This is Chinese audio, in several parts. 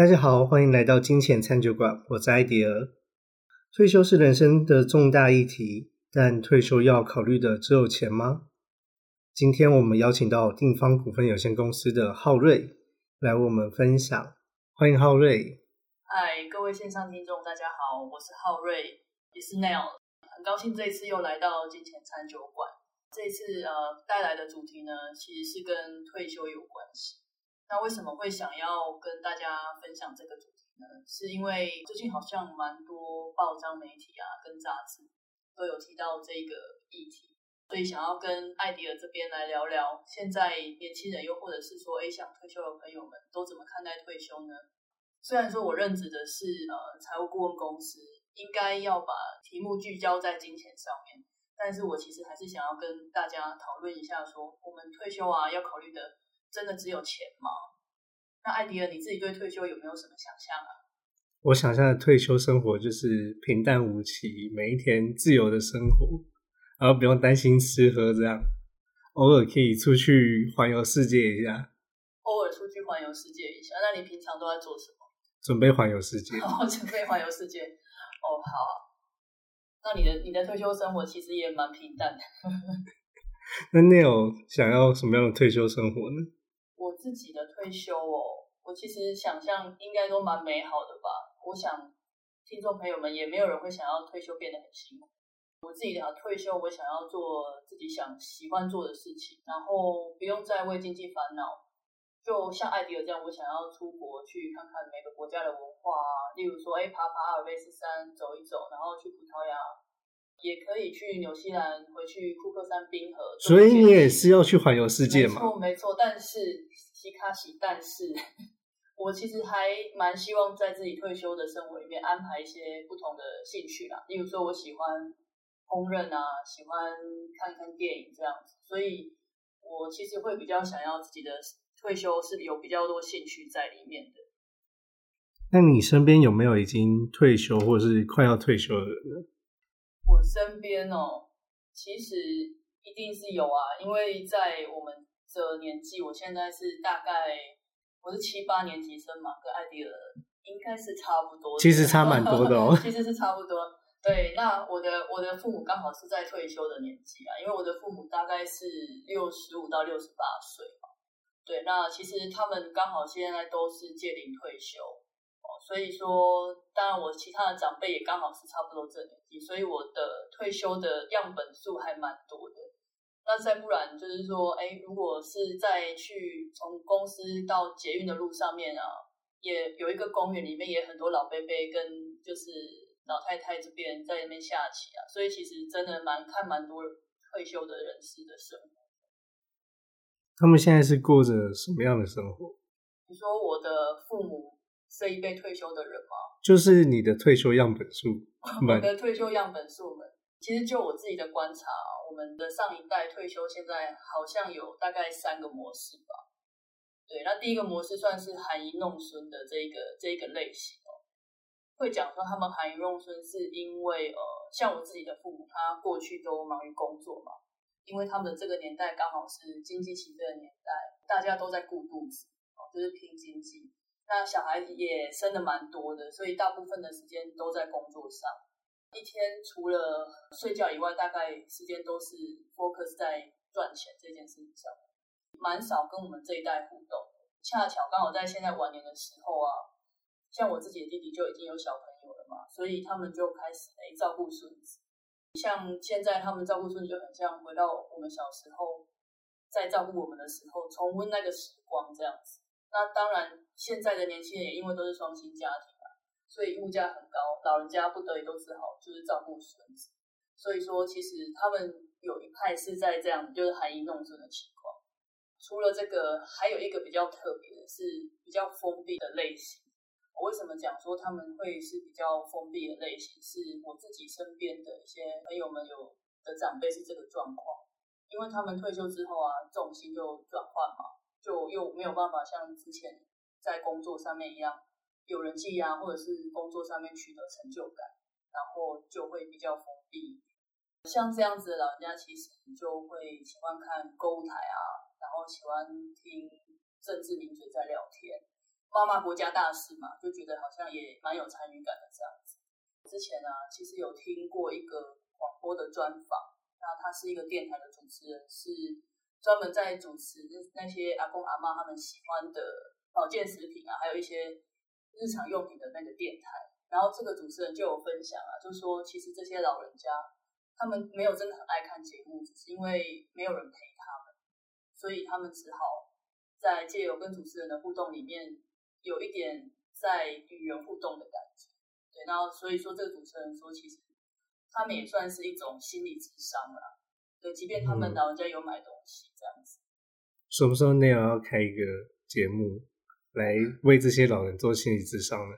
大家好，欢迎来到金钱餐酒馆，我是艾迪尔。退休是人生的重大议题，但退休要考虑的只有钱吗？今天我们邀请到定方股份有限公司的浩瑞来我们分享，欢迎浩瑞。嗨，各位线上听众，大家好，我是浩瑞，也是 Neil，很高兴这一次又来到金钱餐酒馆。这次呃带来的主题呢，其实是跟退休有关系。那为什么会想要跟大家分享这个主题呢？是因为最近好像蛮多报章媒体啊，跟杂志都有提到这个议题，所以想要跟艾迪尔这边来聊聊，现在年轻人又或者是说，哎，想退休的朋友们都怎么看待退休呢？虽然说我任职的是呃财务顾问公司，应该要把题目聚焦在金钱上面，但是我其实还是想要跟大家讨论一下，说我们退休啊要考虑的。真的只有钱吗？那艾迪尔，你自己对退休有没有什么想象啊？我想象的退休生活就是平淡无奇，每一天自由的生活，然后不用担心吃喝，这样偶尔可以出去环游世界一下。偶尔出去环游世界一下，那你平常都在做什么？准备环游世界。哦，准备环游世界。哦，好。那你的你的退休生活其实也蛮平淡的。那你有想要什么样的退休生活呢？我自己的退休哦，我其实想象应该都蛮美好的吧。我想听众朋友们也没有人会想要退休变得很辛苦。我自己的退休，我想要做自己想喜欢做的事情，然后不用再为经济烦恼。就像艾迪尔这样，我想要出国去看看每个国家的文化，例如说，哎，爬爬阿尔卑斯山走一走，然后去葡萄牙。也可以去纽西兰，回去库克山冰河。所以你也是要去环游世界嘛？没错，没错。但是西卡西，但是 我其实还蛮希望在自己退休的生活里面安排一些不同的兴趣啦。例如说，我喜欢烹饪啊，喜欢看看电影这样子。所以我其实会比较想要自己的退休是有比较多兴趣在里面的。那你身边有没有已经退休或者是快要退休的人呢？我身边哦，其实一定是有啊，因为在我们这年纪，我现在是大概我是七八年级生嘛，跟艾迪尔应该是差不多。其实差蛮多的哦。其实是差不多。对，那我的我的父母刚好是在退休的年纪啊，因为我的父母大概是六十五到六十八岁嘛。对，那其实他们刚好现在都是届龄退休哦。所以说，当然我其他的长辈也刚好是差不多这年纪，所以我的退休的样本数还蛮多的。那再不然就是说，哎，如果是在去从公司到捷运的路上面啊，也有一个公园里面也很多老伯伯跟就是老太太这边在那边下棋啊，所以其实真的蛮看蛮多退休的人士的生活。他们现在是过着什么样的生活？你说我的父母。这一辈退休的人吗？就是你的退休样本数，我的退休样本数们，其实就我自己的观察，我们的上一代退休现在好像有大概三个模式吧。对，那第一个模式算是含饴弄孙的这个这个类型哦，会讲说他们含饴弄孙是因为呃，像我自己的父母，他过去都忙于工作嘛，因为他们这个年代刚好是经济起飞的年代，大家都在顾肚子哦，就是拼经济。那小孩也生的蛮多的，所以大部分的时间都在工作上。一天除了睡觉以外，大概时间都是 focus 在赚钱这件事情上，蛮少跟我们这一代互动。恰巧刚好在现在晚年的时候啊，像我自己的弟弟就已经有小朋友了嘛，所以他们就开始诶照顾孙子。像现在他们照顾孙子就很像回到我们小时候在照顾我们的时候，重温那个时光这样子。那当然，现在的年轻人也因为都是双薪家庭，所以物价很高，老人家不得已都只好就是照顾孙子。所以说，其实他们有一派是在这样就是含饴弄孙的情况。除了这个，还有一个比较特别的是比较封闭的类型。我为什么讲说他们会是比较封闭的类型？是我自己身边的一些朋友们有的长辈是这个状况，因为他们退休之后啊，重心就转换嘛。就又没有办法像之前在工作上面一样有人气啊，或者是工作上面取得成就感，然后就会比较封闭。像这样子的老人家，其实就会喜欢看购物台啊，然后喜欢听政治名嘴在聊天。妈妈国家大事嘛，就觉得好像也蛮有参与感的这样子。之前啊，其实有听过一个广播的专访，那他是一个电台的主持人，是专门在主持那些阿公阿妈他们喜欢的保健食品啊，还有一些日常用品的那个电台。然后这个主持人就有分享啊，就说其实这些老人家他们没有真的很爱看节目，只是因为没有人陪他们，所以他们只好在借由跟主持人的互动里面，有一点在与人互动的感觉。对，然后所以说这个主持人说，其实他们也算是一种心理智商啦。对，即便他们老人家有买东西这样子。什么时候那样要开一个节目来为这些老人做心理智商呢？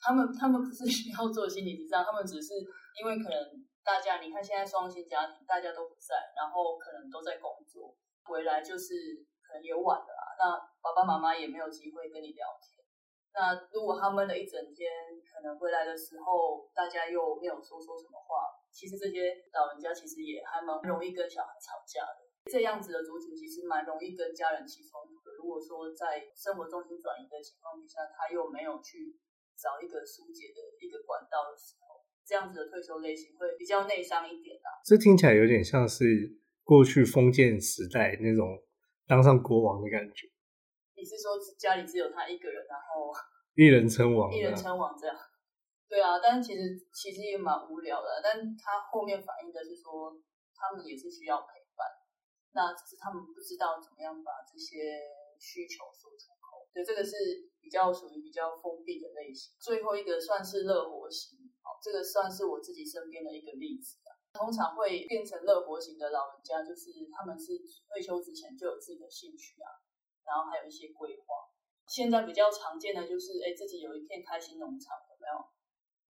他们他们不是需要做心理咨商，他们只是因为可能大家你看现在双薪家庭大家都不在，然后可能都在工作，回来就是可能也晚了啊，那爸爸妈妈也没有机会跟你聊天。那如果他们的一整天可能回来的时候，大家又没有说说什么话，其实这些老人家其实也还蛮容易跟小孩吵架的。这样子的族群其实蛮容易跟家人起冲突的。如果说在生活重心转移的情况底下，他又没有去。找一个疏解的一个管道的时候，这样子的退休类型会比较内伤一点啊。这听起来有点像是过去封建时代那种当上国王的感觉。你是说家里只有他一个人，然后 一人称王，一人称王这样？对啊，但其实其实也蛮无聊的。但他后面反映的是说，他们也是需要陪伴，那只是他们不知道怎么样把这些需求说出口。对，这个是。比较属于比较封闭的类型，最后一个算是乐活型，好，这个算是我自己身边的一个例子啊。通常会变成乐活型的老人家，就是他们是退休之前就有自己的兴趣啊，然后还有一些规划。现在比较常见的就是，哎，自己有一片开心农场，有没有？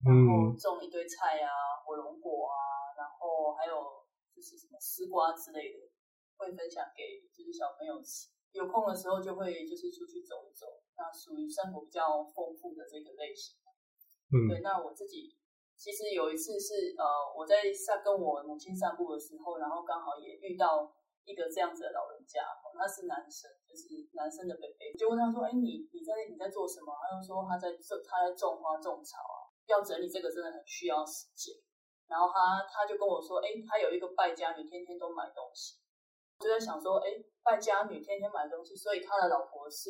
然后种一堆菜啊，火龙果啊，然后还有就是什么丝瓜之类的，会分享给就是小朋友吃。有空的时候就会就是出去走一走。那属于生活比较丰富的这个类型，嗯，对。那我自己其实有一次是呃，我在散跟我母亲散步的时候，然后刚好也遇到一个这样子的老人家，他是男生，就是男生的 baby，就问他说：“哎，你你在你在做什么？”他就说他在种他在种花种草啊，要整理这个真的很需要时间。然后他他就跟我说：“哎，他有一个败家女，天天都买东西。”就在想说：“哎，败家女天天买东西，所以他的老婆是。”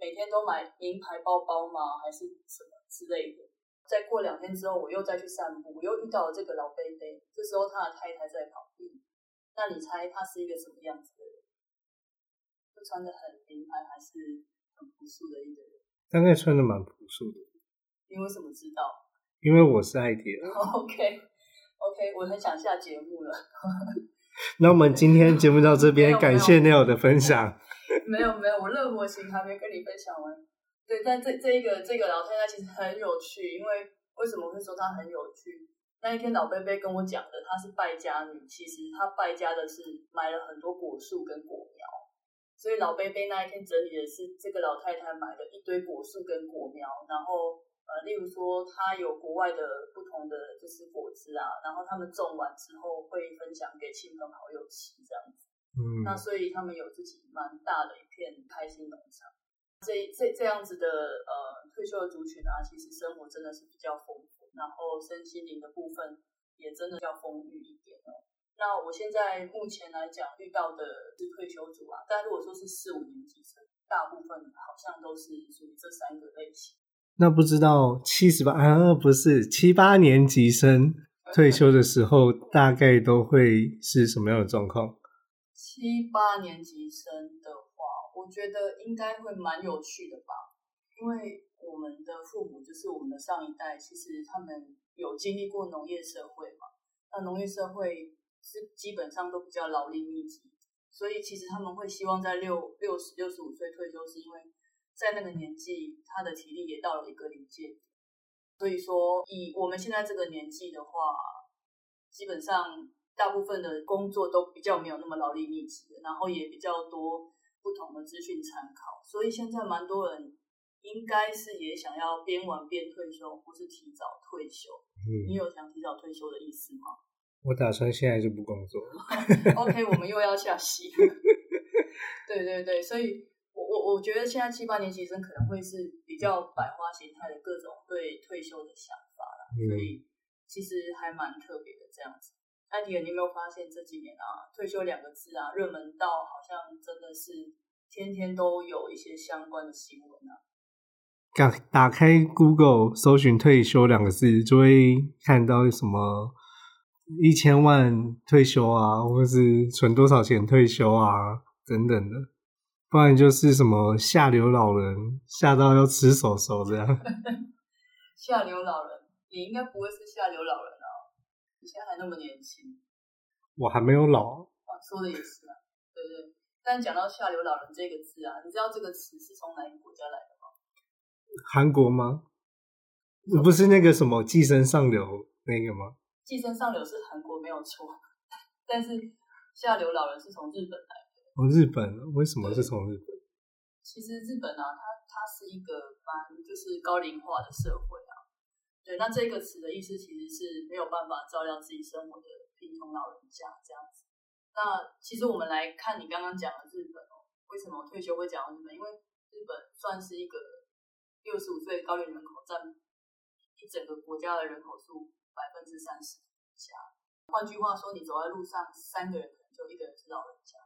每天都买名牌包包吗？还是什么之类的？再过两天之后，我又再去散步，我又遇到了这个老贝贝。这时候他的太太在旁边。那你猜他是一个什么样子的人？就穿的很名牌，还是很朴素的一个人？大概穿的蛮朴素的。你为什么知道？因为我是爱迪。OK，OK，我很想下节目了。那我们今天节目到这边，感谢 Neil 的分享。没有没有，我乐活型还没跟你分享完。对，但这这一个这个老太太其实很有趣，因为为什么会说她很有趣？那一天老贝贝跟我讲的，她是败家女，其实她败家的是买了很多果树跟果苗，所以老贝贝那一天整理的是这个老太太买了一堆果树跟果苗，然后呃，例如说他有国外的不同的就是果子啊，然后他们种完之后会分享给亲朋好友吃这样子。嗯，那所以他们有自己蛮大的一片开心农场。这这这样子的呃退休的族群啊，其实生活真的是比较丰富，然后身心灵的部分也真的比较丰裕一点哦。那我现在目前来讲遇到的是退休族啊，但如果说是四五年级生，大部分好像都是属于这三个类型。那不知道七十八啊，不是七八年级生退休的时候，大概都会是什么样的状况？七八年级生的话，我觉得应该会蛮有趣的吧，因为我们的父母就是我们的上一代，其实他们有经历过农业社会嘛，那农业社会是基本上都比较劳力密集，所以其实他们会希望在六六十六十五岁退休，是因为在那个年纪他的体力也到了一个临界点，所以说以我们现在这个年纪的话，基本上。大部分的工作都比较没有那么劳力密集，然后也比较多不同的资讯参考，所以现在蛮多人应该是也想要边玩边退休，或是提早退休。嗯，你有想提早退休的意思吗？我打算现在就不工作。OK，我们又要下戏。对对对，所以我我觉得现在七八年级生可能会是比较百花形态的各种对退休的想法啦，所以其实还蛮特别的这样子。艾迪尔，你有没有发现这几年啊，退休两个字啊，热门到好像真的是天天都有一些相关的新闻啊。打打开 Google 搜寻“退休”两个字，就会看到什么一千万退休啊，或者是存多少钱退休啊等等的，不然就是什么下流老人，吓到要吃手手这样。下流老人，你应该不会是下流老人啊？你现在还那么年轻，我还没有老。啊，说的也是啊，对对。但讲到下流老人这个字啊，你知道这个词是从哪个国家来的吗？韩国吗？不是那个什么寄生上流那个吗？寄生上流是韩国没有错，但是下流老人是从日本来的。日本为什么是从日本？其实日本啊，它它是一个蛮就是高龄化的社会啊。对，那这个词的意思其实是没有办法照料自己生活的贫穷老人家这样子。那其实我们来看你刚刚讲的日本哦，为什么退休会讲到日本？因为日本算是一个。六十五岁高龄人口占一整个国家的人口数百分之三十以下。换句话说，你走在路上，三个人可能就一个人是老人家。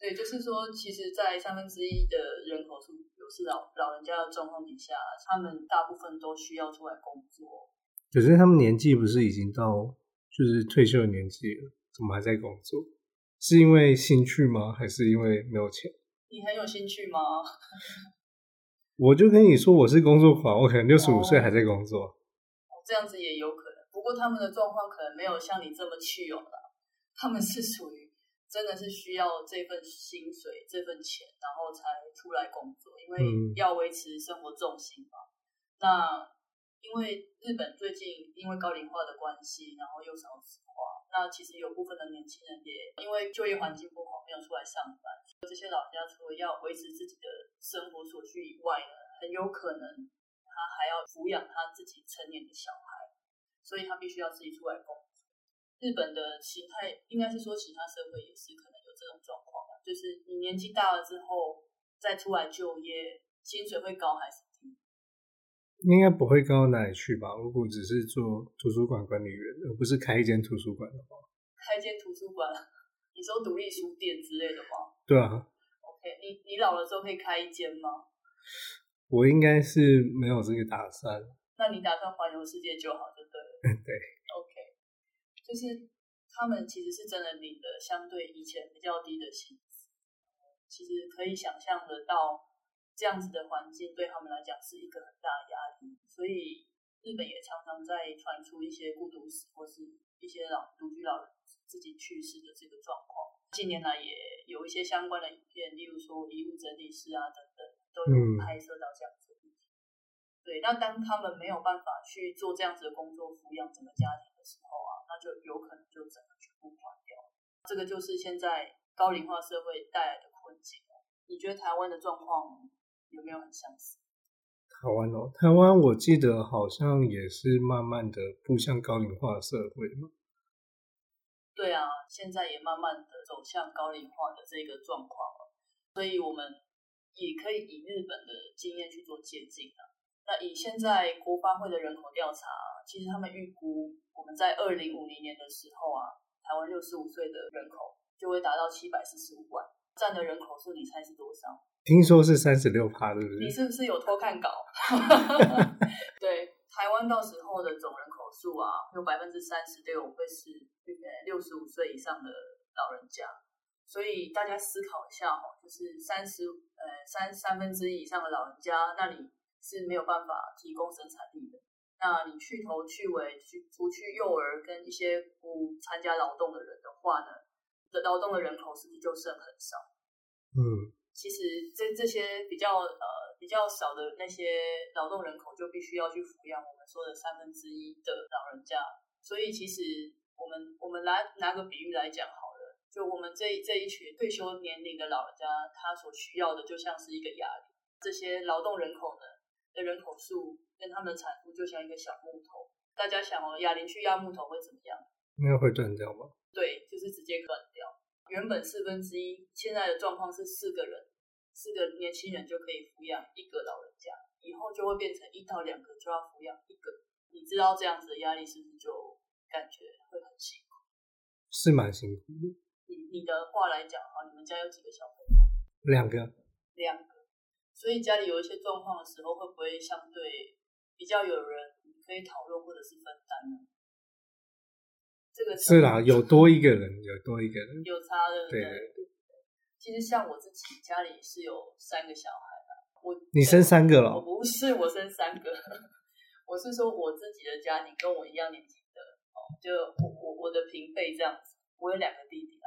对，就是说，其实，在三分之一的人口数有是老老人家的状况底下，他们大部分都需要出来工作。可是他们年纪不是已经到就是退休的年纪了，怎么还在工作？是因为兴趣吗？还是因为没有钱？你很有兴趣吗？我就跟你说，我是工作狂，我可能六十五岁还在工作。这样子也有可能，不过他们的状况可能没有像你这么去有了。他们是属于真的是需要这份薪水、这份钱，然后才出来工作，因为要维持生活重心嘛。那因为日本最近因为高龄化的关系，然后又少子化，那其实有部分的年轻人也因为就业环境不好，没有出来上班。这些老人家除了要维持自己的生活所需以外呢，很有可能他还要抚养他自己成年的小孩，所以他必须要自己出来工作。日本的形态应该是说，其他社会也是可能有这种状况吧，就是你年纪大了之后再出来就业，薪水会高还是低？应该不会高到哪里去吧？如果只是做图书馆管理员，而不是开一间图书馆的话，开一间图书馆。你说独立书店之类的吗？对啊。OK，你你老了之后可以开一间吗？我应该是没有这个打算。那你打算环游世界就好，就对了。对。就是他们其实是真的领的相对以前比较低的薪资，其实可以想象得到这样子的环境对他们来讲是一个很大的压力，所以日本也常常在传出一些孤独死或是一些老独居老人。自己去世的这个状况，近年来也有一些相关的影片，例如说遗物整理师啊等等，都有拍摄到这样子。对，那当他们没有办法去做这样子的工作，抚养整个家庭的时候啊，那就有可能就整个全部垮掉。这个就是现在高龄化社会带来的困境。你觉得台湾的状况有没有很相似？台湾哦，台湾我记得好像也是慢慢的步向高龄化社会嘛。对啊，现在也慢慢的走向高龄化的这个状况了，所以我们也可以以日本的经验去做借鉴啊。那以现在国发会的人口调查，其实他们预估我们在二零五零年的时候啊，台湾六十五岁的人口就会达到七百四十五万，占的人口数你猜是多少？听说是三十六趴，对不对？你是不是有偷看稿？对，台湾到时候的总人口数啊，有百分之三十六会是。六十五岁以上的老人家，所以大家思考一下哦，就是三十呃三三分之一以上的老人家，那你是没有办法提供生产力的。那你去头去尾去除去幼儿跟一些不参加劳动的人的话呢，的劳动的人口是不是就剩很少？嗯，其实这这些比较呃比较少的那些劳动人口，就必须要去抚养我们说的三分之一的老人家，所以其实。我们我们来拿个比喻来讲好了，就我们这这一群退休年龄的老人家，他所需要的就像是一个压力。这些劳动人口呢的人口数跟他们的产出就像一个小木头。大家想哦，哑铃去压木头会怎么样？应该会断掉吧？对，就是直接断掉。原本四分之一，现在的状况是四个人四个年轻人就可以抚养一个老人家，以后就会变成一到两个就要抚养一个。你知道这样子的压力是不是就感觉会很辛苦？是蛮辛苦的。你你的话来讲哈，你们家有几个小朋友？两个，两个。所以家里有一些状况的时候，会不会相对比较有人可以讨论或者是分担呢？这个是啦，有多一个人，有多一个人，有差的。对对对。其实像我自己家里是有三个小孩的，我你生三个了？我不是，我生三个。我是说我自己的家庭跟我一样年纪的哦，就我我我的平辈这样子，我有两个弟弟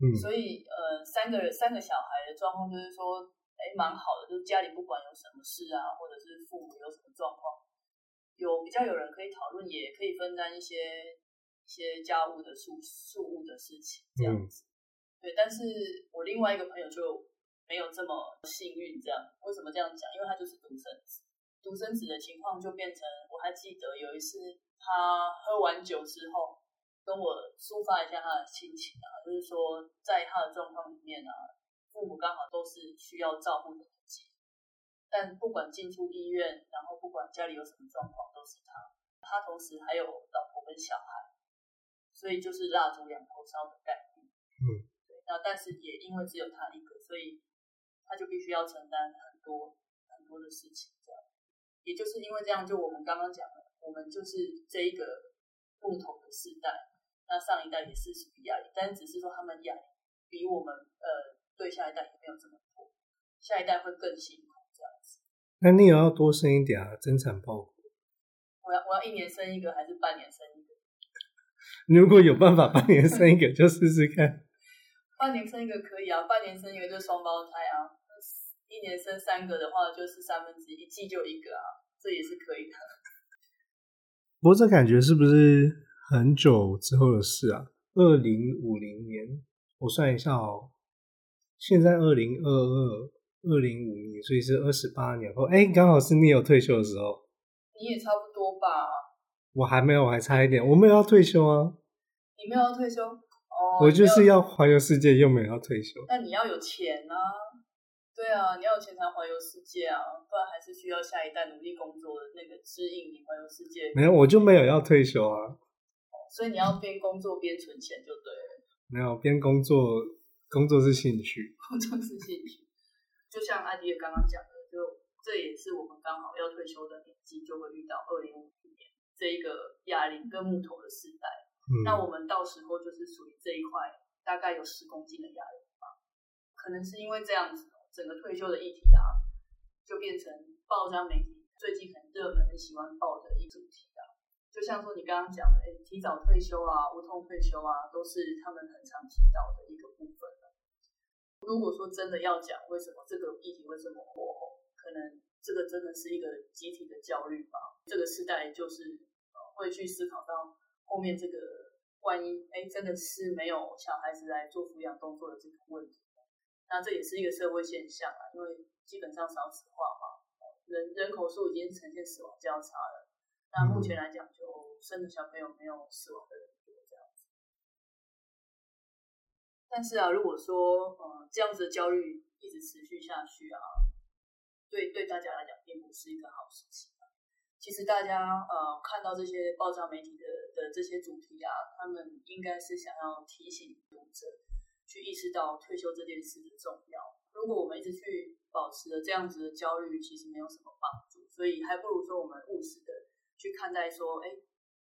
嗯，所以呃三个人三个小孩的状况就是说，哎蛮好的，就是家里不管有什么事啊，或者是父母有什么状况，有比较有人可以讨论，也可以分担一些一些家务的事事务的事情这样子，对，但是我另外一个朋友就没有这么幸运，这样为什么这样讲？因为他就是独生子。独生子的情况就变成，我还记得有一次他喝完酒之后，跟我抒发一下他的心情啊，就是说在他的状况里面啊，父母刚好都是需要照顾的年纪，但不管进出医院，然后不管家里有什么状况，都是他，他同时还有老婆跟小孩，所以就是蜡烛两头烧的概念。嗯，对，那但是也因为只有他一个，所以他就必须要承担很多很多的事情，这样。也就是因为这样，就我们刚刚讲的，我们就是这一个木头的世代，那上一代也是属于压力，但是只是说他们压力比我们呃对下一代也没有这么多，下一代会更辛苦这样子。那你也要多生一点啊，增产报国。我要我要一年生一个还是半年生一个？如果有办法半年生一个，就试试看。半年生一个可以啊，半年生一个就双胞胎啊。一年生三个的话，就是三分之一季就一个啊，这也是可以的。不过这感觉是不是很久之后的事啊？二零五零年，我算一下哦，现在二零二二，二零五年，所以是二十八年后。哎，刚好是你有退休的时候。你也差不多吧？我还没有，我还差一点。我没有要退休啊。你没有要退休？哦。我就是要环游世界，又没有要退休。那你要有钱啊。对啊，你要有钱才环游世界啊，不然还是需要下一代努力工作的那个指引你环游世界。没有，我就没有要退休啊。所以你要边工作边存钱就对了。没有，边工作，工作是兴趣。工作是兴趣，就像阿迪也刚刚讲的，就这也是我们刚好要退休的年纪，就会遇到二零五零年这一个哑铃跟木头的时代。嗯。那我们到时候就是属于这一块，大概有十公斤的哑铃吧。可能是因为这样子。整个退休的议题啊，就变成报章媒体最近很热门、很喜欢报的一主题啊。就像说你刚刚讲的，哎，提早退休啊，无痛退休啊，都是他们很常提到的一个部分了。如果说真的要讲为什么这个议题为什么火红，可能这个真的是一个集体的焦虑吧。这个时代就是呃会去思考到后面这个万一哎真的是没有小孩子来做抚养动作的这个问题。那这也是一个社会现象啊，因为基本上少子化嘛，人人口数已经呈现死亡交叉了。那目前来讲，就生的小朋友没有死亡的人但是啊，如果说呃这样子的焦虑一直持续下去啊，对对大家来讲并不是一个好事情。其实大家呃看到这些报章媒体的的这些主题啊，他们应该是想要提醒读者。去意识到退休这件事的重要。如果我们一直去保持着这样子的焦虑，其实没有什么帮助。所以还不如说我们务实的去看待，说，哎，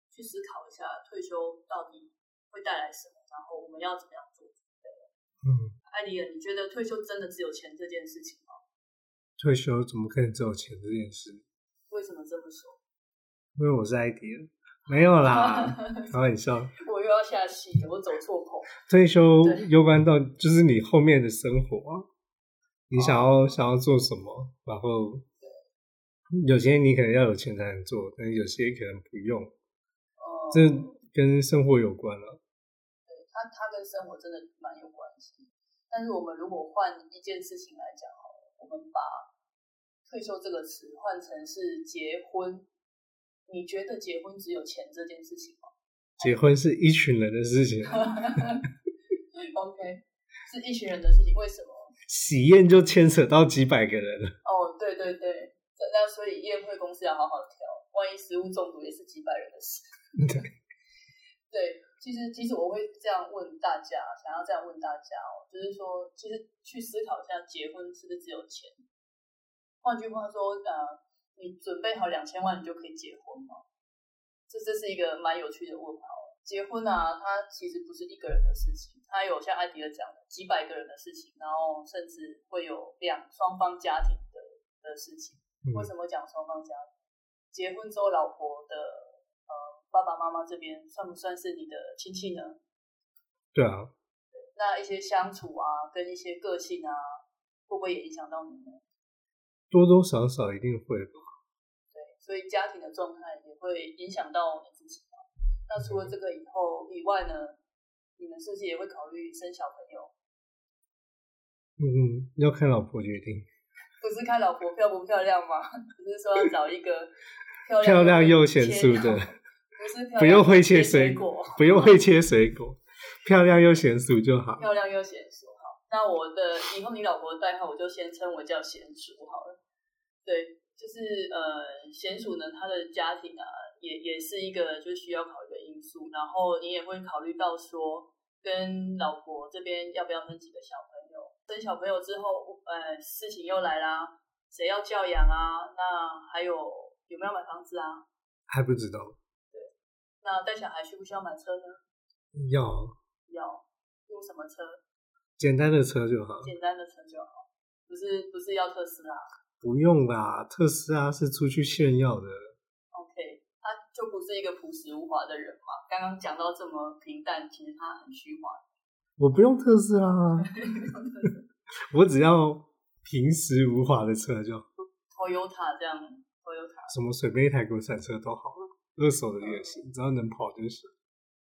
去思考一下退休到底会带来什么，然后我们要怎么样做。嗯，艾迪尔，你觉得退休真的只有钱这件事情吗？退休怎么可能只有钱这件事？为什么这么说？因为我是艾迪尔。没有啦，开玩笑。我又要下戏了，我走错口。退休攸关到就是你后面的生活啊，你想要想要做什么，然后有些你可能要有钱才能做，但有些可能不用。哦，这跟生活有关了。对，它它跟生活真的蛮有关系。但是我们如果换一件事情来讲，好了，我们把退休这个词换成是结婚。你觉得结婚只有钱这件事情吗？结婚是一群人的事情。OK，是一群人的事情。为什么？喜宴就牵扯到几百个人了。哦，对对对，那所以宴会公司要好好挑，万一食物中毒也是几百人的事。对，对，其实其实我会这样问大家，想要这样问大家哦，就是说，其实去思考一下，结婚是不是只有钱？换句话说，呃，你准备好两千万，你就可以结婚吗？这这是一个蛮有趣的问号。结婚啊，它其实不是一个人的事情，它有像艾迪尔讲的几百个人的事情，然后甚至会有两双方家庭的的事情。为什么讲双方家庭？结婚之后，老婆的呃爸爸妈妈这边算不算是你的亲戚呢？对啊。那一些相处啊，跟一些个性啊，会不会也影响到你呢？多多少少一定会吧。对，所以家庭的状态也会影响到你自己。那除了这个以后以外呢，你们是不是也会考虑生小朋友？嗯，要看老婆决定。不是看老婆漂不漂亮吗？不是说要找一个漂亮又贤淑的，不用会切水果，不用会切水果，漂亮又娴熟就好。漂亮又娴熟好，那我的以后你老婆的代号我就先称我叫娴熟好了。对，就是呃，娴熟呢，她的家庭啊。也也是一个就需要考虑的因素，然后你也会考虑到说，跟老婆这边要不要生几个小朋友？生小朋友之后，呃，事情又来啦，谁要教养啊？那还有有没有买房子啊？还不知道。对，那带小孩需不需要买车呢？要。要用什么车？简单的车就好。简单的车就好，不是不是要特斯拉？不用啦，特斯拉是出去炫耀的。OK，他就不是一个朴实无华的人嘛？刚刚讲到这么平淡，其实他很虚华。我不用特斯拉 我只要平实无华的车就。Toyota 这样，Toyota 什么随便一台国产车都好，二手的也行，只要能跑就行。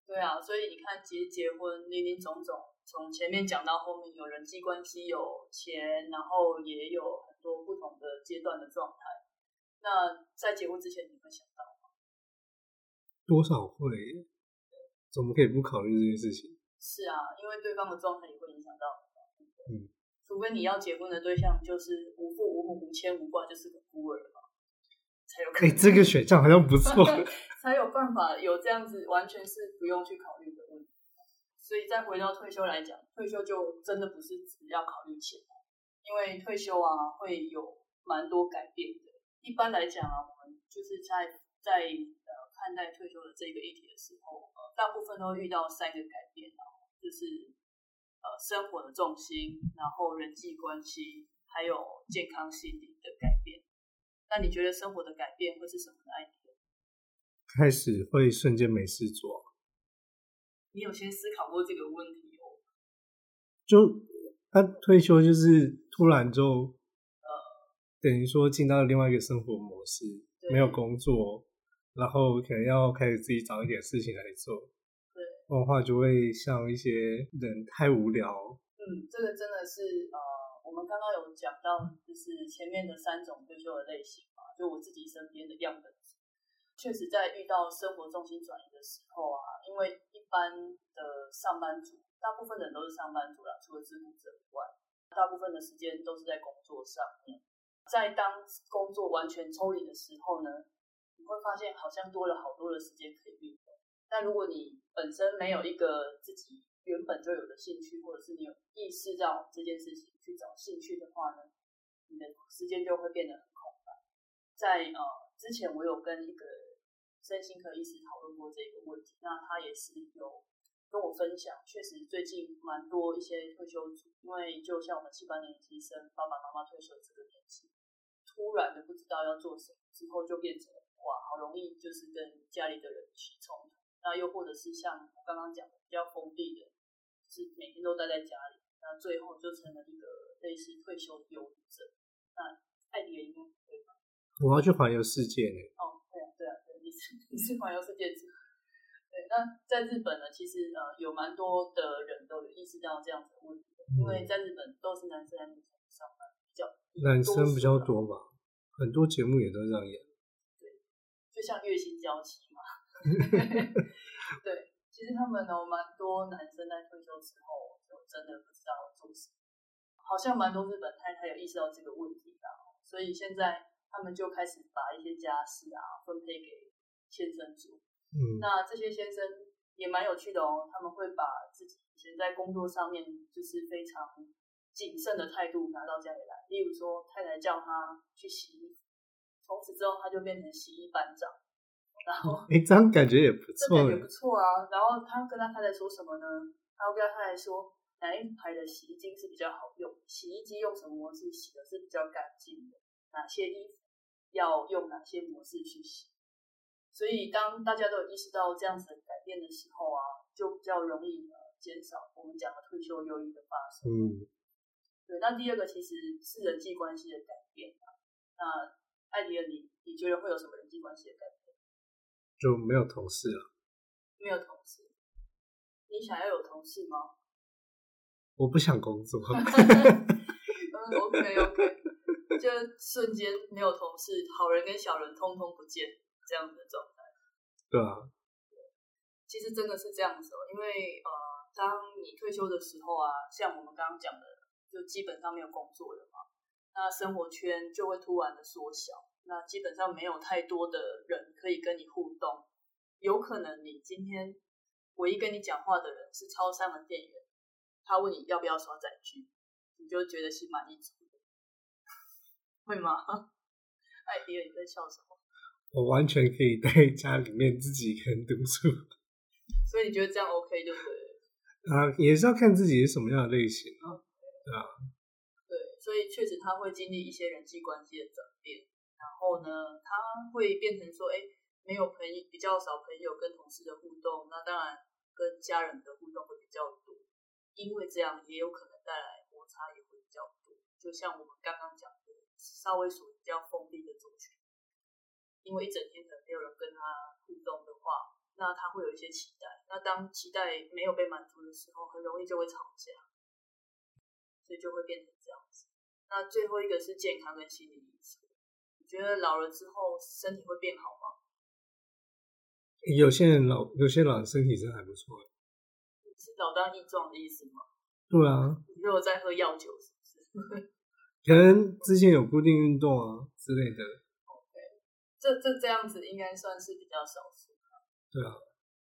对啊，所以你看，结结婚林林总总，从前面讲到后面，有人际关系，有钱，然后也有很多不同的阶段的状态。那在结婚之前，你会想到吗？多少会？怎么可以不考虑这件事情？是啊，因为对方的状态也会影响到。嗯，除非你要结婚的对象就是无父无母无牵无挂，就是个孤儿嘛，才有。哎，这个选项好像不错，才有办法有这样子，完全是不用去考虑的问题。所以再回到退休来讲，退休就真的不是只要考虑钱，因为退休啊会有蛮多改变的。一般来讲啊，我们就是在在呃。看待退休的这个议题的时候，呃，大部分都遇到三个改变啊，就是呃生活的重心，然后人际关系，还有健康心理的改变。那你觉得生活的改变会是什么开始会瞬间没事做。你有先思考过这个问题哦？就他退休，就是突然就呃，等于说进到另外一个生活模式，没有工作。然后可能要开始自己找一点事情来做，对，不然的话就会像一些人太无聊。嗯，这个真的是呃，我们刚刚有讲到，就是前面的三种退休的类型嘛，就我自己身边的样本，确实在遇到生活重心转移的时候啊，因为一般的上班族，大部分人都是上班族啦，除了自雇者以外，大部分的时间都是在工作上面，在当工作完全抽离的时候呢。你会发现好像多了好多的时间可以运动，但如果你本身没有一个自己原本就有的兴趣，或者是你有意识到这件事情去找兴趣的话呢，你的时间就会变得很空白。在呃之前我有跟一个身心科医师讨论过这个问题，那他也是有跟我分享，确实最近蛮多一些退休族，因为就像我们七八年级生爸爸妈妈退休这个年纪，突然的不知道要做什么，之后就变成。哇，好容易就是跟家里的人起冲突，那又或者是像我刚刚讲的比较封闭的，是每天都待在家里，那最后就成了一个类似退休的忧郁症。那艾迪应该不会吧？我要去环游世界呢。哦，对啊，对啊，对，你是你是环游世界之对，那在日本呢，其实呃有蛮多的人都有意识到这样子的问题，因为在日本都是男生在女生上班比较，男生比较多吧，很多节目也都这样演。对就像月薪娇妻嘛，对，其实他们呢蛮多男生在退休之后就真的不知道做什么。好像蛮多日本太太有意识到这个问题的，所以现在他们就开始把一些家事啊分配给先生做。嗯，那这些先生也蛮有趣的哦，他们会把自己以前在工作上面就是非常谨慎的态度拿到家里来。例如说，太太叫他去洗衣服，从此之后他就变成洗衣班长。然后，哎，这样感觉也不错，感觉不错啊。然后他跟他太太说什么呢？他会跟他太太说。哪一排的洗衣精是比较好用？洗衣机用什么模式洗的是比较干净的？哪些衣服要用哪些模式去洗？所以当大家都有意识到这样子的改变的时候啊，就比较容易呃减少我们讲的退休忧郁的发生。嗯，对。那第二个其实是人际关系的改变啊。那艾迪尔，你你觉得会有什么人际关系的改变？就没有同事了。没有同事，你想要有同事吗？我不想工作。嗯，OK OK，就瞬间没有同事，好人跟小人通通不见，这样的状态。对啊。其实真的是这样子哦，因为呃，当你退休的时候啊，像我们刚刚讲的，就基本上没有工作了嘛，那生活圈就会突然的缩小，那基本上没有太多的人可以跟你互动，有可能你今天唯一跟你讲话的人是超商的店员。他问你要不要刷载具，你就觉得心满意足，会吗？艾迪尔，你在笑什么？我完全可以在家里面自己一个人读书，所以你觉得这样 OK 就对了？啊，也是要看自己是什么样的类型啊，对啊，对，所以确实他会经历一些人际关系的转变，然后呢，他会变成说，哎，没有朋友，比较少朋友跟同事的互动，那当然跟家人的互动会比较多。因为这样也有可能带来摩擦，也会比较多。就像我们刚刚讲的，稍微属于比较封闭的族群，因为一整天可能没有人跟他互动的话，那他会有一些期待。那当期待没有被满足的时候，很容易就会吵架，所以就会变成这样子。那最后一个是健康跟心理因素。你觉得老了之后身体会变好吗？有些人老，有些老人身体真的还不错。是老当益壮的意思吗？对啊，你有在喝药酒是不是？可能之前有固定运动啊之类的。OK，这这这样子应该算是比较少数。对啊，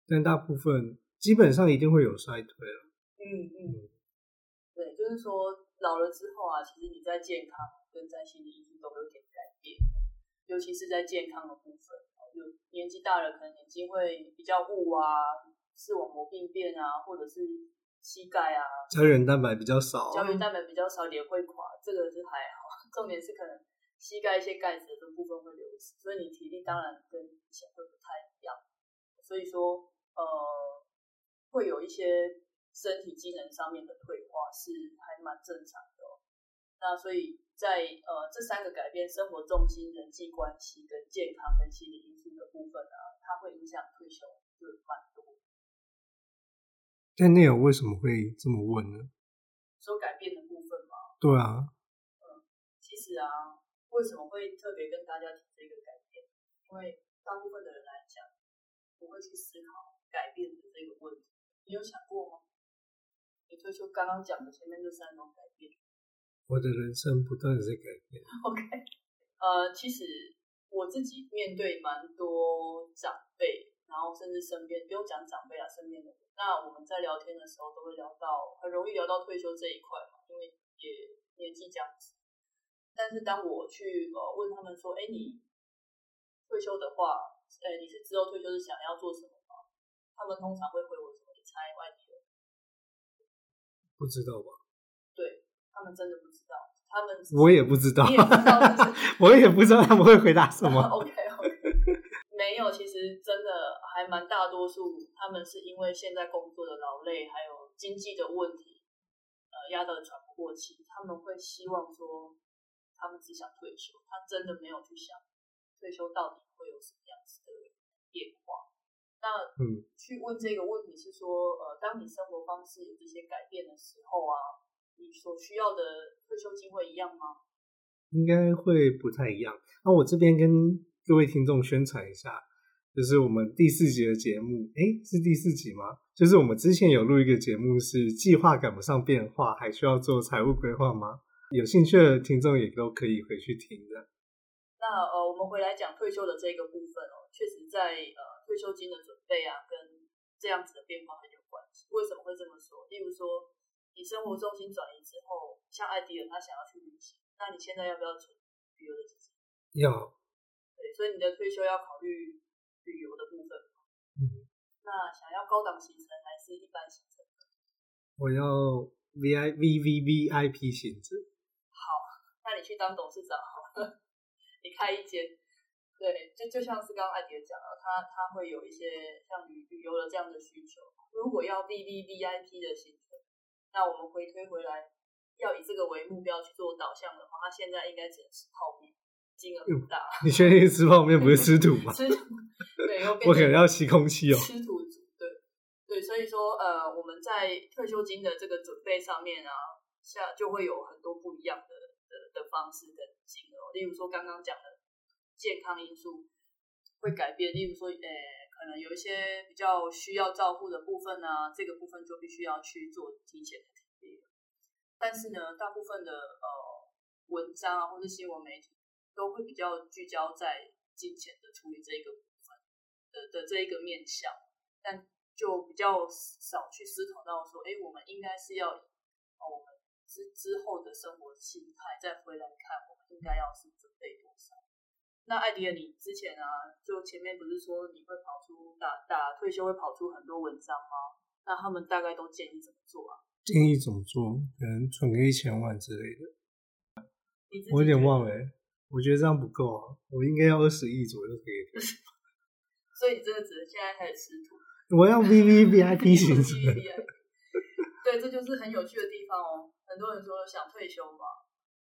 但大部分基本上一定会有衰退了。嗯嗯，对，就是说老了之后啊，其实你在健康跟在心理因素都有点改变，尤其是在健康的部分，就年纪大了，可能眼睛会比较雾啊。视网膜病变啊，或者是膝盖啊，胶原蛋白比较少，胶原蛋白比较少，脸会垮，这个是还好。重点是可能膝盖一些钙质的部分会流失，所以你体力当然跟以前会不太一样。所以说，呃，会有一些身体机能上面的退化是还蛮正常的。那所以在呃这三个改变，生活重心、人际关系跟健康跟心理因素的部分啊，它会影响退休就蛮多。但内容为什么会这么问呢？说改变的部分吗？对啊。嗯，其实啊，为什么会特别跟大家提这个改变？因为大部分的人来讲，不会去思考改变的这个问题。你有想过吗？你退休刚刚讲的前面这三种改变。我的人生不断的在改变。OK，呃，其实我自己面对蛮多长辈。然后甚至身边不用讲长辈啊，身边的人，那我们在聊天的时候都会聊到，很容易聊到退休这一块嘛，因为也年纪这样子。但是当我去呃问他们说，哎，你退休的话，哎，你是之后退休是想要做什么吗？他们通常会回我什么？你猜外地人？不知道吧？对他们真的不知道，他们我也不知道，你也不知道，我也不知道他们会回答什么。OK OK，没有，其实真的。还蛮大多数，他们是因为现在工作的劳累，还有经济的问题，呃，压得喘不过气。他们会希望说，他们只想退休，他真的没有去想退休到底会有什么样子的变化。那嗯，去问这个问题是说，呃，当你生活方式有这些改变的时候啊，你所需要的退休金会一样吗？应该会不太一样。那我这边跟各位听众宣传一下。就是我们第四集的节目，诶，是第四集吗？就是我们之前有录一个节目，是计划赶不上变化，还需要做财务规划吗？有兴趣的听众也都可以回去听的。那呃，我们回来讲退休的这个部分哦，确实在呃退休金的准备啊，跟这样子的变化很有关系。为什么会这么说？例如说，你生活重心转移之后，像艾迪尔他想要去旅行，那你现在要不要存旅游的资金？要。对，所以你的退休要考虑。旅游的部分，嗯，那想要高档行程还是一般行程？我要 V I V V V I P 行程。好，那你去当董事长好了，你开一间，对，就就像是刚刚艾迪讲了，他他会有一些像旅旅游的这样的需求。如果要 V V V I P 的行程，那我们回推回来，要以这个为目标去做导向的话，他现在应该只能吃泡面。金额不大，你确定吃泡面不是吃土吗？吃土，对，我可能要吸空气哦。吃土族，对，对，所以说，呃，我们在退休金的这个准备上面啊，下就会有很多不一样的的的方式跟金额。例如说，刚刚讲的健康因素会改变，例如说，呃，可能有一些比较需要照顾的部分啊，这个部分就必须要去做提前的准备。但是呢，大部分的呃文章啊，或者新闻媒体。都会比较聚焦在金钱的处理这一个部分的的这一个面向，但就比较少去思考到说，哎，我们应该是要哦，我们之之后的生活心态再回来看，我们应该要是准备多少？那艾迪尔，你之前啊，就前面不是说你会跑出打打退休会跑出很多文章吗？那他们大概都建议怎么做啊？建议怎么做？可能存个一千万之类的。我有点忘了。我觉得这样不够啊，我应该要二十亿左右可以。所以你真的只能现在开始吃土。我要 V V V I P 型。对，这就是很有趣的地方哦。很多人说想退休嘛，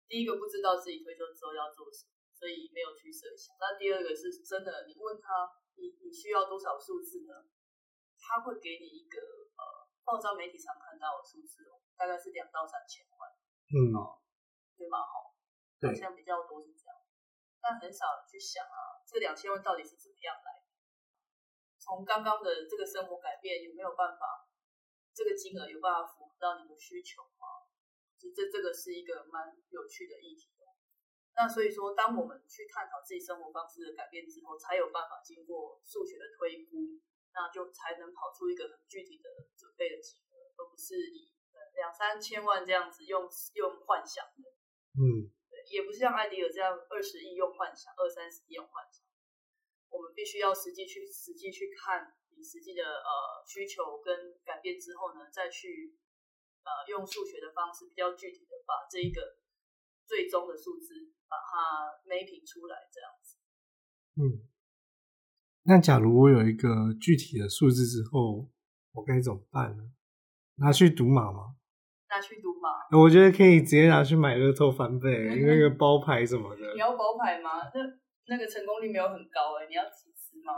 第一个不知道自己退休之后要做什么，所以没有去设想。那第二个是真的，你问他，你你需要多少数字呢？他会给你一个呃，报章媒体上看到的数字哦，大概是两到三千万。嗯哦，对吗？好，好像比较多是这样。但很少去想啊，这两千万到底是怎么样来的？从刚刚的这个生活改变，有没有办法？这个金额有办法符合到你的需求吗？这这这个是一个蛮有趣的议题的。那所以说，当我们去探讨自己生活方式的改变之后，才有办法经过数学的推估，那就才能跑出一个很具体的准备的金额，而不是以两三千万这样子用用幻想的。嗯。也不是像艾迪尔这样二十亿用幻想，二三十亿用幻想。我们必须要实际去实际去看你实际的呃需求跟改变之后呢，再去呃用数学的方式比较具体的把这一个最终的数字把它 mapping 出来，这样子。嗯，那假如我有一个具体的数字之后，我该怎么办呢？拿去赌马吗？拿去赌马，我觉得可以直接拿去买乐透翻倍，那个包牌什么的。你要包牌吗？那那个成功率没有很高哎，你要几次吗？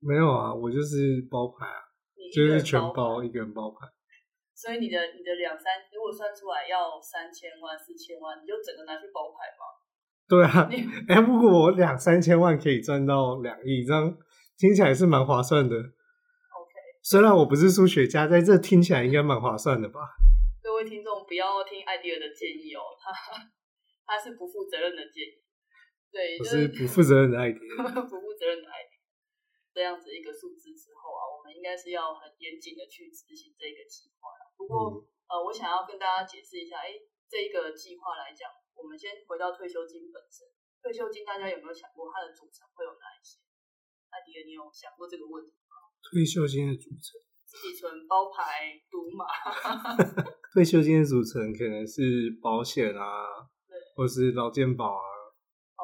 没有啊，我就是包牌啊，就是全包一个人包牌。所以你的你的两三，如果算出来要三千万四千万，你就整个拿去包牌吗？对啊，哎，如果我两三千万可以赚到两亿，这样听起来是蛮划算的。OK，虽然我不是数学家，在这听起来应该蛮划算的吧。各位听众不要听艾迪尔的建议哦，他他是不负责任的建议，对，就是不负责任的艾迪尔，不负责任的艾迪尔。这样子一个数字之后啊，我们应该是要很严谨的去执行这个计划不过呃，我想要跟大家解释一下，哎，这一个计划来讲，我们先回到退休金本身。退休金大家有没有想过它的组成会有哪一些？艾迪尔，你有想过这个问题吗？退休金的组成。自己存包牌赌马，退休金的组成可能是保险啊，对，或是劳健保啊，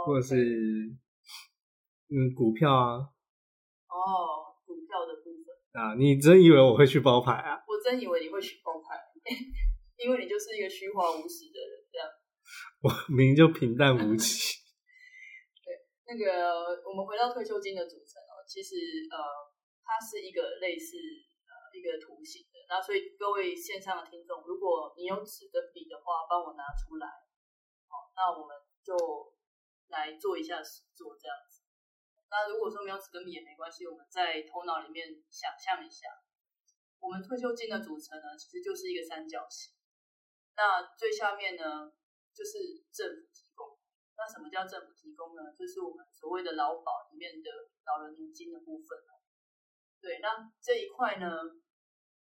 或者是嗯股票啊。哦，股票的部分啊，你真以为我会去包牌啊？我真以为你会去包牌，因为你就是一个虚华无实的人，这样。我名就平淡无奇。对，那个我们回到退休金的组成哦，其实呃，它是一个类似呃。一个图形的，那所以各位线上的听众，如果你有纸跟笔的话，帮我拿出来，好，那我们就来做一下实做这样子。那如果说没有纸跟笔也没关系，我们在头脑里面想象一下，我们退休金的组成呢，其实就是一个三角形。那最下面呢，就是政府提供。那什么叫政府提供呢？就是我们所谓的劳保里面的老人年金的部分。对，那这一块呢，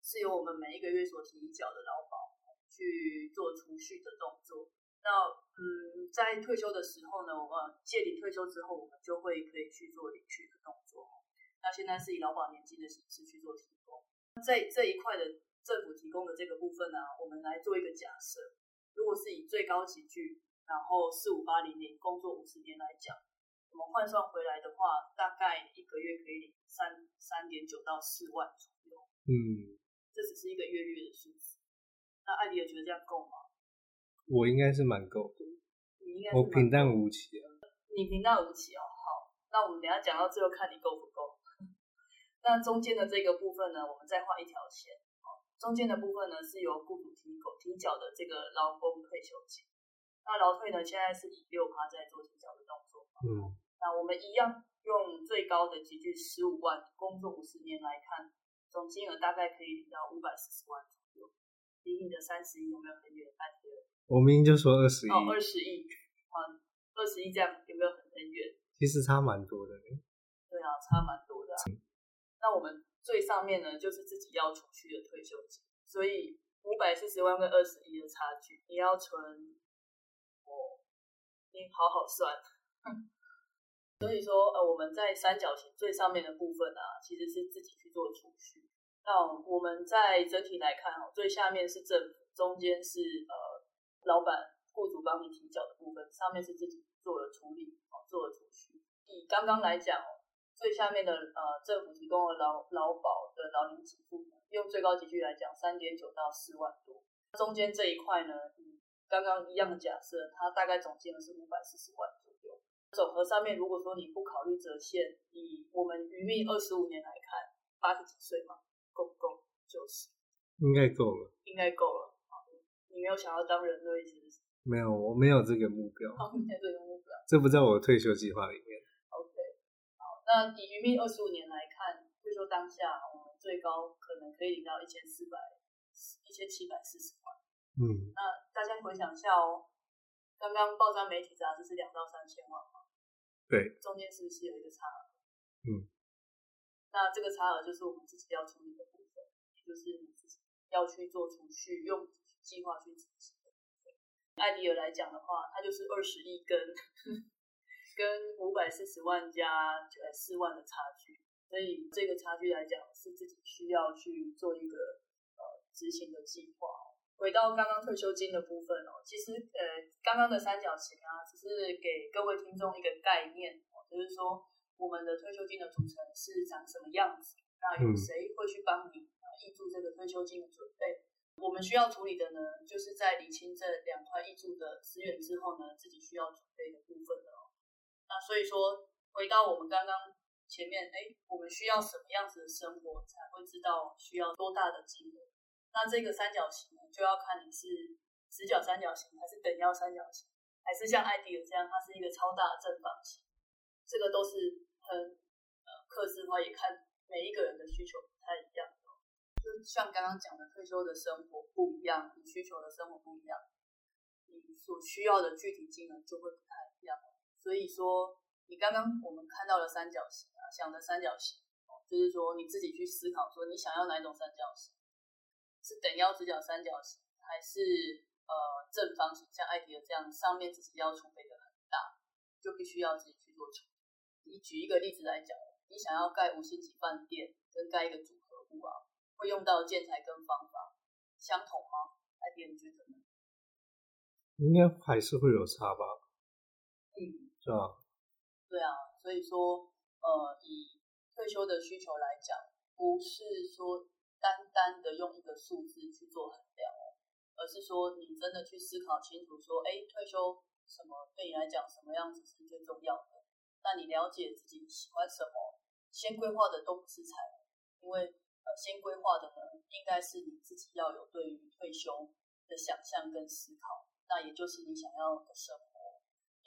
是由我们每一个月所提缴的劳保去做储蓄的动作。那嗯，在退休的时候呢，我们借领退休之后，我们就会可以去做领取的动作。那现在是以劳保年金的形式去做提供。在这一块的政府提供的这个部分呢，我们来做一个假设：如果是以最高级距，然后四五八零零工作五十年来讲。我们换算回来的话，大概一个月可以领三三点九到四万左右。嗯，这只是一个月月的数字。那艾迪尔觉得这样够吗？我应该是蛮够的。你应该我平淡无奇啊。你平淡无奇哦。好，那我们等下讲到最后，看你够不够。那中间的这个部分呢，我们再画一条线。哦，中间的部分呢，是由雇主提供提缴的这个劳工退休金。那劳退呢，现在是以六趴在做提缴的动作。嗯。那我们一样用最高的集聚十五万，工作五十年来看，总金额大概可以领到五百四十万左右。离你的三十亿有没有很远？安德，我明明就说二十亿。哦，二十亿，啊，二十亿这样有没有很很远？其实差蛮多的。对啊，差蛮多的。那我们最上面呢，就是自己要储蓄的退休金，所以五百四十万跟二十亿的差距，你要存，哦，你好好算。所以说，呃，我们在三角形最上面的部分啊，其实是自己去做储蓄。那我们在整体来看哦，最下面是政府，中间是呃老板、雇主帮你提缴的部分，上面是自己做了处理，哦，做了储蓄。以刚刚来讲哦，最下面的呃政府提供的劳劳保的劳龄给付，用最高级距来讲，三点九到四万多。中间这一块呢，刚刚一样的假设，它大概总金额是五百四十万。总和上面，如果说你不考虑折现，以我们余命二十五年来看，八十几岁嘛，够不够？就是，应该够了，应该够了。你没有想要当人类是不是？没有，我没有这个目标。没有这个目标，这不在我的退休计划里面。那以余命二十五年来看，就说当下，我们最高可能可以领到一千四百一千七百四十块。嗯，那大家回想一下哦，刚刚报章媒体杂志是两到三千万嘛？对，中间是不是有一个差额？嗯，那这个差额就是我们自己要处理的部分，也就是你自己要去做储蓄，用计划去执行的。艾迪尔来讲的话，它就是二十亿跟跟五百四十万加呃四万的差距，所以这个差距来讲是自己需要去做一个呃执行的计划。回到刚刚退休金的部分哦，其实呃，刚刚的三角形啊，只是给各位听众一个概念哦，就是说我们的退休金的组成是长什么样子，那有谁会去帮你啊挹注这个退休金的准备？我们需要处理的呢，就是在理清这两块挹注的资源之后呢，自己需要准备的部分了。那所以说，回到我们刚刚前面，哎，我们需要什么样子的生活才会知道需要多大的金额？那这个三角形呢，就要看你是直角三角形，还是等腰三角形，还是像艾迪尔这样，它是一个超大的正方形。这个都是很呃，克制化，也看每一个人的需求不太一样。就像刚刚讲的，退休的生活不一样，你需求的生活不一样，你所需要的具体金额就会不太一样。所以说，你刚刚我们看到了三角形啊，想的三角形，就是说你自己去思考，说你想要哪种三角形。是等腰直角三角形，还是呃正方形？像艾迪尔这样，上面自己要储备的很大，就必须要自己去做。你举一个例子来讲，你想要盖五星级饭店，跟盖一个组合屋啊，会用到建材跟方法相同吗？艾迪尔觉得呢？应该还是会有差吧。嗯，是啊？对啊，所以说呃，以退休的需求来讲，不是说。单单的用一个数字去做衡量，而是说你真的去思考清楚，说，哎，退休什么对你来讲什么样子是最重要的？那你了解自己喜欢什么，先规划的都不是财，因为呃，先规划的呢，应该是你自己要有对于退休的想象跟思考，那也就是你想要的生活。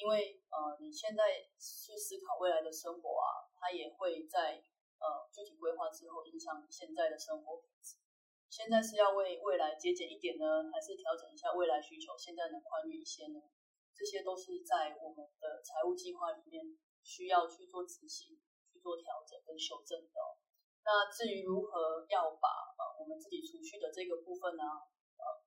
因为呃，你现在去思考未来的生活啊，它也会在呃具体规划之后影响你现在的生活品质。现在是要为未来节俭一点呢，还是调整一下未来需求，现在能宽裕一些呢？这些都是在我们的财务计划里面需要去做执行、去做调整跟修正的。那至于如何要把呃我们自己储蓄的这个部分呢，呃，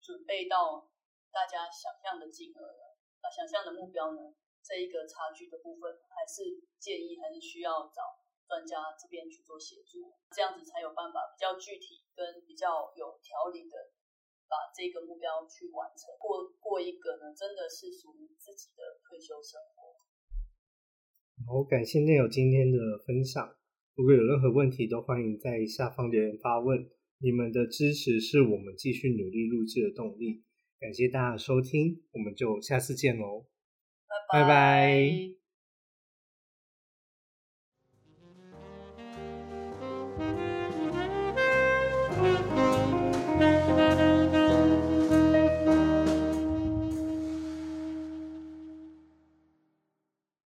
准备到大家想象的金额呢，啊，想象的目标呢，这一个差距的部分，还是建议还是需要找专家这边去做协助，这样子才有办法比较具体跟比较有条理的。把这个目标去完成，过过一个呢，真的是属于自己的退休生活。好，感谢内友今天的分享。如果有任何问题，都欢迎在下方留言发问。你们的支持是我们继续努力录制的动力。感谢大家的收听，我们就下次见喽，拜拜拜。